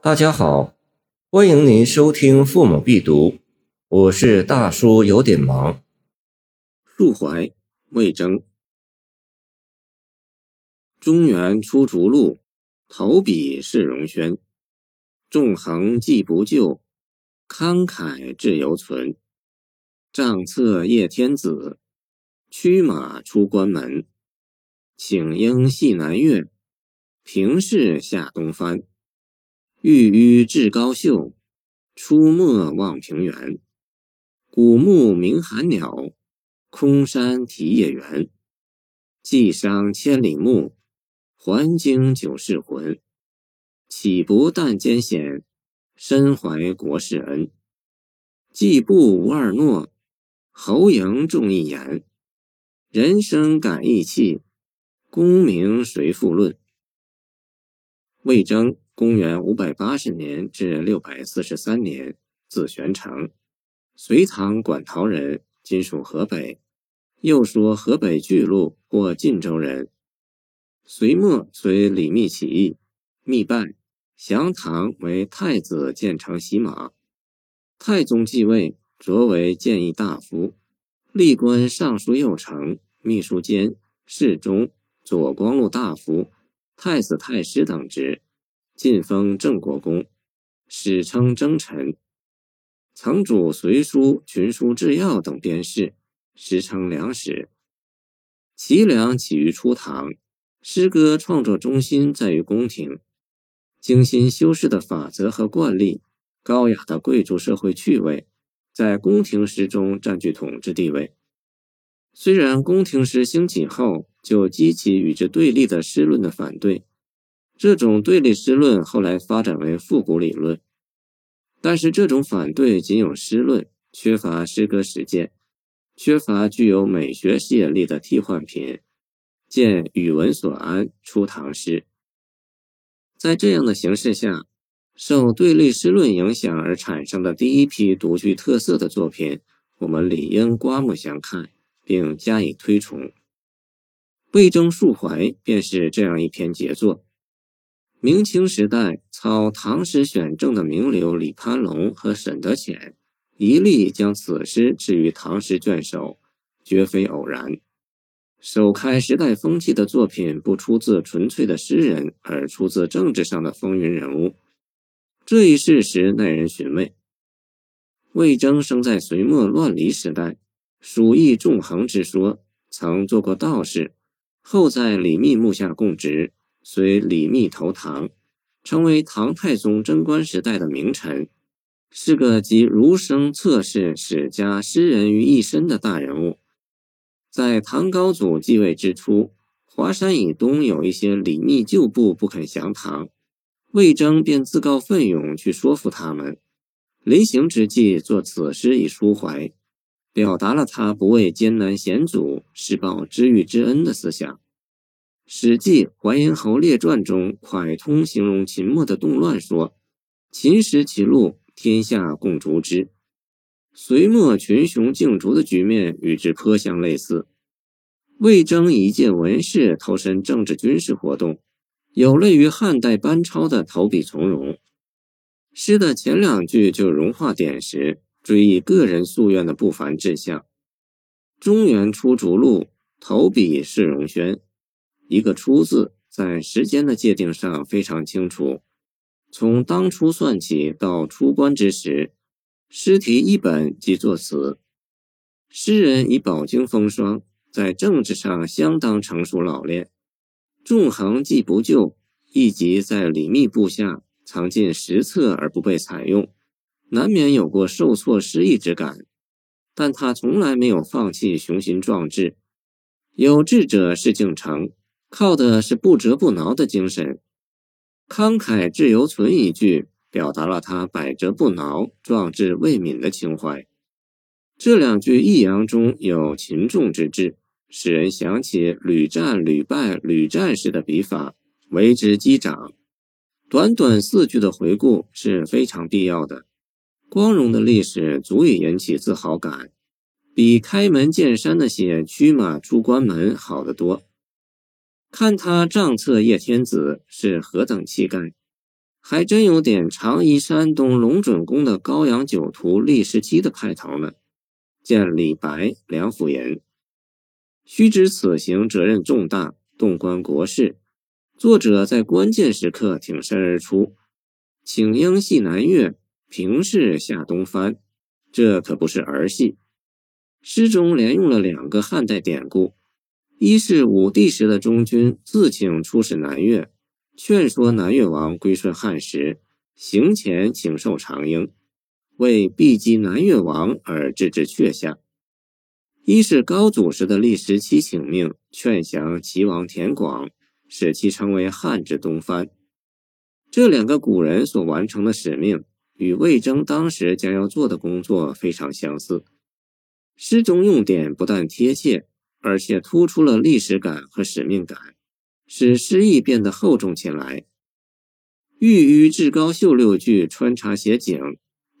大家好，欢迎您收听《父母必读》，我是大叔，有点忙。入怀，魏征。中原出逐鹿，投笔是荣轩。纵横既不就，慷慨志犹存。帐侧叶天子，驱马出关门。请缨系南岳，平视下东藩。郁郁至高秀，出没望平原。古木鸣寒鸟，空山啼夜猿。寄伤千里目，还惊九世魂。岂不但艰险，身怀国士恩？季布无二诺，侯嬴重一言。人生感义气，功名谁复论？魏征。公元五百八十年至六百四十三年，字玄成，隋唐馆陶人，今属河北。又说河北巨鹿或晋州人。隋末随李密起义，密败，降唐为太子建成洗马。太宗继位，擢为谏议大夫，历官尚书右丞、秘书监、侍中、左光禄大夫、太子太师等职。晋封郑国公，史称征臣，曾主隋书、群书治要等编事，时称良史。齐梁起于初唐，诗歌创作中心在于宫廷，精心修饰的法则和惯例，高雅的贵族社会趣味，在宫廷诗中占据统治地位。虽然宫廷诗兴起后，就激起与之对立的诗论的反对。这种对立诗论后来发展为复古理论，但是这种反对仅有诗论，缺乏诗歌实践，缺乏具有美学吸引力的替换品。见语文所安出唐诗。在这样的形势下，受对立诗论影响而产生的第一批独具特色的作品，我们理应刮目相看，并加以推崇。魏征述怀便是这样一篇杰作。明清时代，操唐诗选正的名流李攀龙和沈德潜，一力将此诗置于唐诗卷首，绝非偶然。首开时代风气的作品，不出自纯粹的诗人，而出自政治上的风云人物，这一事实耐人寻味。魏征生在隋末乱离时代，属意纵横之说，曾做过道士，后在李密幕下供职。随李密投唐，成为唐太宗贞观时代的名臣，是个集儒生、策士、史家、诗人于一身的大人物。在唐高祖继位之初，华山以东有一些李密旧部不肯降唐，魏征便自告奋勇去说服他们。临行之际，作此诗以抒怀，表达了他不畏艰难险阻，施报知遇之恩的思想。《史记·淮阴侯列传》中，蒯通形容秦末的动乱说：“秦时其路，天下共逐之。”隋末群雄竞逐的局面与之颇相类似。魏征一介文士投身政治军事活动，有类于汉代班超的投笔从戎。诗的前两句就融化点石，追忆个人夙愿的不凡志向。中原出逐鹿，投笔是荣轩。一个“出”字，在时间的界定上非常清楚。从当初算起到出关之时，诗题一本即作词。诗人以饱经风霜，在政治上相当成熟老练。纵横既不就，亦即在李密部下藏进实册而不被采用，难免有过受挫失意之感。但他从来没有放弃雄心壮志。有志者事竟成。靠的是不折不挠的精神，慷慨志犹存一句，表达了他百折不挠、壮志未泯的情怀。这两句抑扬中有擒纵之志，使人想起屡战屡败屡战时的笔法，为之击掌。短短四句的回顾是非常必要的。光荣的历史足以引起自豪感，比开门见山的写驱马出关门好得多。看他帐侧叶天子是何等气概，还真有点长沂山东龙准公的高阳酒徒李世基的派头呢。见李白、梁甫吟。须知此行责任重大，动关国事。作者在关键时刻挺身而出，请缨系南越，平氏下东藩，这可不是儿戏。诗中连用了两个汉代典故：一是武帝时的中军自请出使南越，劝说南越王归顺汉时，行前请受长缨。为避击南越王而置之阙下。一是高祖时的历时期请命劝降齐王田广，使其成为汉之东藩。这两个古人所完成的使命，与魏征当时将要做的工作非常相似。诗中用典不但贴切，而且突出了历史感和使命感，使诗意变得厚重起来。欲与至高秀六句穿插写景。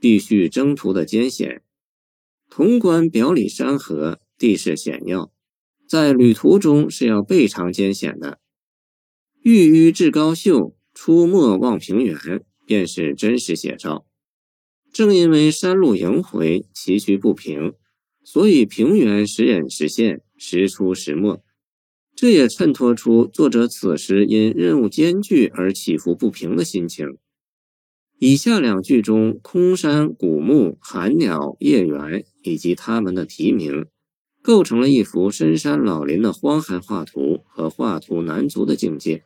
必须征途的艰险，潼关表里山河，地势险要，在旅途中是要倍尝艰险的。欲于至高秀，出没望平原，便是真实写照。正因为山路萦回，崎岖不平，所以平原时隐时现，时出时没。这也衬托出作者此时因任务艰巨而起伏不平的心情。以下两句中，空山、古木、寒鸟、叶猿以及它们的题名，构成了一幅深山老林的荒寒画图和画图难足的境界。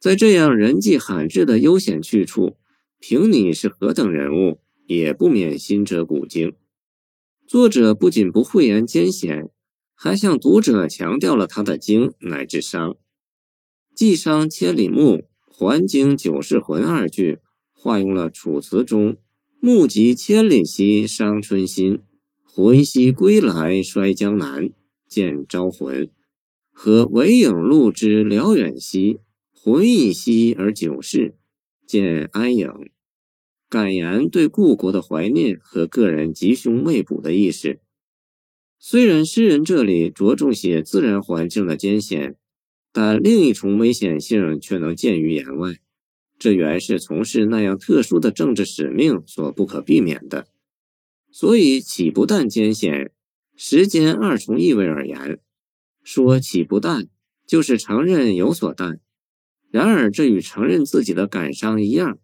在这样人迹罕至的悠闲去处，凭你是何等人物，也不免心折古今。作者不仅不讳言艰险，还向读者强调了他的惊乃至伤。既伤千里目，还惊九世魂”二句。化用了《楚辞》中“目及千里兮伤春心，魂兮归来衰江南”见招魂，和韦影录之辽远兮，魂亦兮而久逝见安影，感言对故国的怀念和个人吉凶未卜的意识。虽然诗人这里着重写自然环境的艰险，但另一重危险性却能见于言外。这原是从事那样特殊的政治使命所不可避免的，所以岂不但艰险，时间二重意味而言，说岂不但就是承认有所但。然而这与承认自己的感伤一样，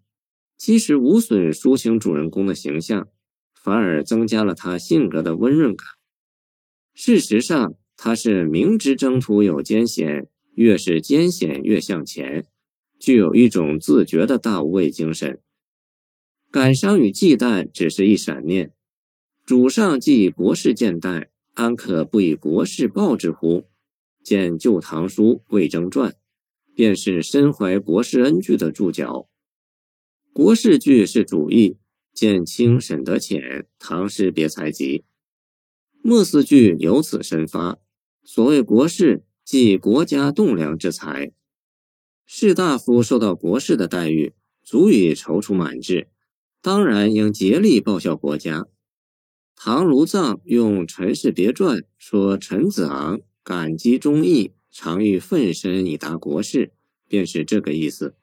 其实无损抒情主人公的形象，反而增加了他性格的温润感。事实上，他是明知征途有艰险，越是艰险越向前。具有一种自觉的大无畏精神，感伤与忌惮只是一闪念。主上既以国事见待，安可不以国事报之乎？见《旧唐书·魏征传》，便是身怀国事恩句的注脚。国事句是主义，见清沈德潜《唐诗别才集》。末四句由此生发。所谓国士，即国家栋梁之才。士大夫受到国士的待遇，足以踌躇满志，当然应竭力报效国家。唐卢藏用《陈氏别传》说：“陈子昂感激忠义，常欲奋身以达国事，便是这个意思。”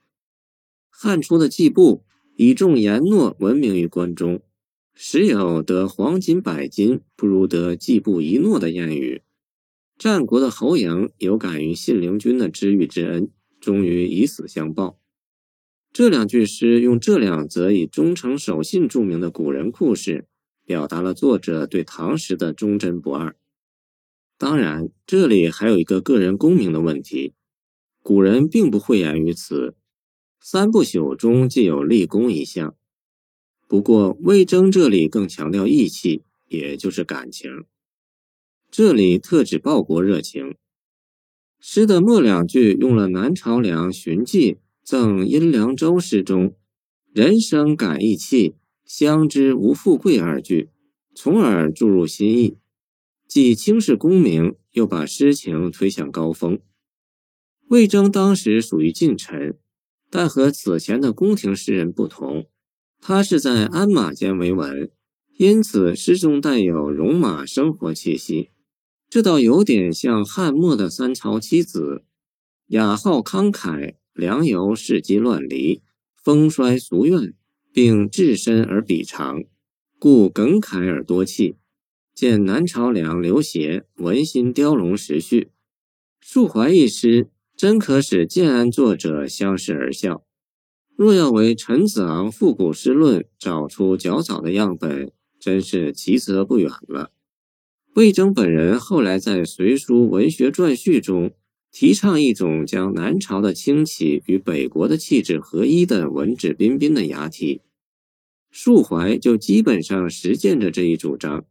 汉初的季布以重言诺闻名于关中，时有“得黄金百斤，不如得季布一诺”的谚语。战国的侯赢有感于信陵君的知遇之恩。终于以死相报。这两句诗用这两则以忠诚守信著名的古人故事，表达了作者对唐诗的忠贞不二。当然，这里还有一个个人功名的问题，古人并不讳言于此。三不朽中既有立功一项，不过魏征这里更强调义气，也就是感情。这里特指报国热情。诗的末两句用了南朝梁荀记赠殷良州诗中“人生感义气，相知无富贵”二句，从而注入新意，既轻视功名，又把诗情推向高峰。魏征当时属于近臣，但和此前的宫廷诗人不同，他是在鞍马间为文，因此诗中带有戎马生活气息。这倒有点像汉末的三朝七子，雅号慷慨，良由事迹乱离，风衰俗怨，并至深而比长，故耿慨而多气。见南朝梁刘协《文心雕龙时序》，述怀一诗，真可使建安作者相视而笑。若要为陈子昂复古诗论找出较早的样本，真是奇则不远了。魏征本人后来在《隋书文学传序》中提倡一种将南朝的清奇与北国的气质合一的文质彬彬的雅体，述怀就基本上实践着这一主张。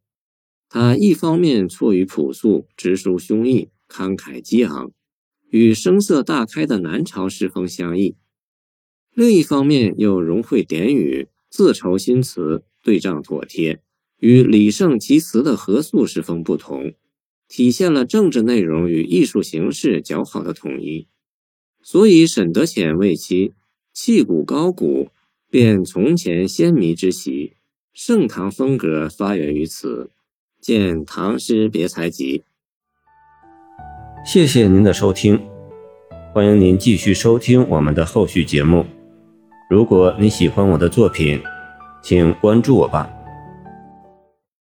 他一方面错于朴素、直抒胸臆、慷慨激昂，与声色大开的南朝诗风相异。另一方面又融会典语，自筹新词，对仗妥帖，与李胜其词的合素诗风不同，体现了政治内容与艺术形式较好的统一。所以沈德潜为其气骨高古，便从前先迷之习，盛唐风格发源于此。见《唐诗别才集》。谢谢您的收听，欢迎您继续收听我们的后续节目。如果你喜欢我的作品，请关注我吧。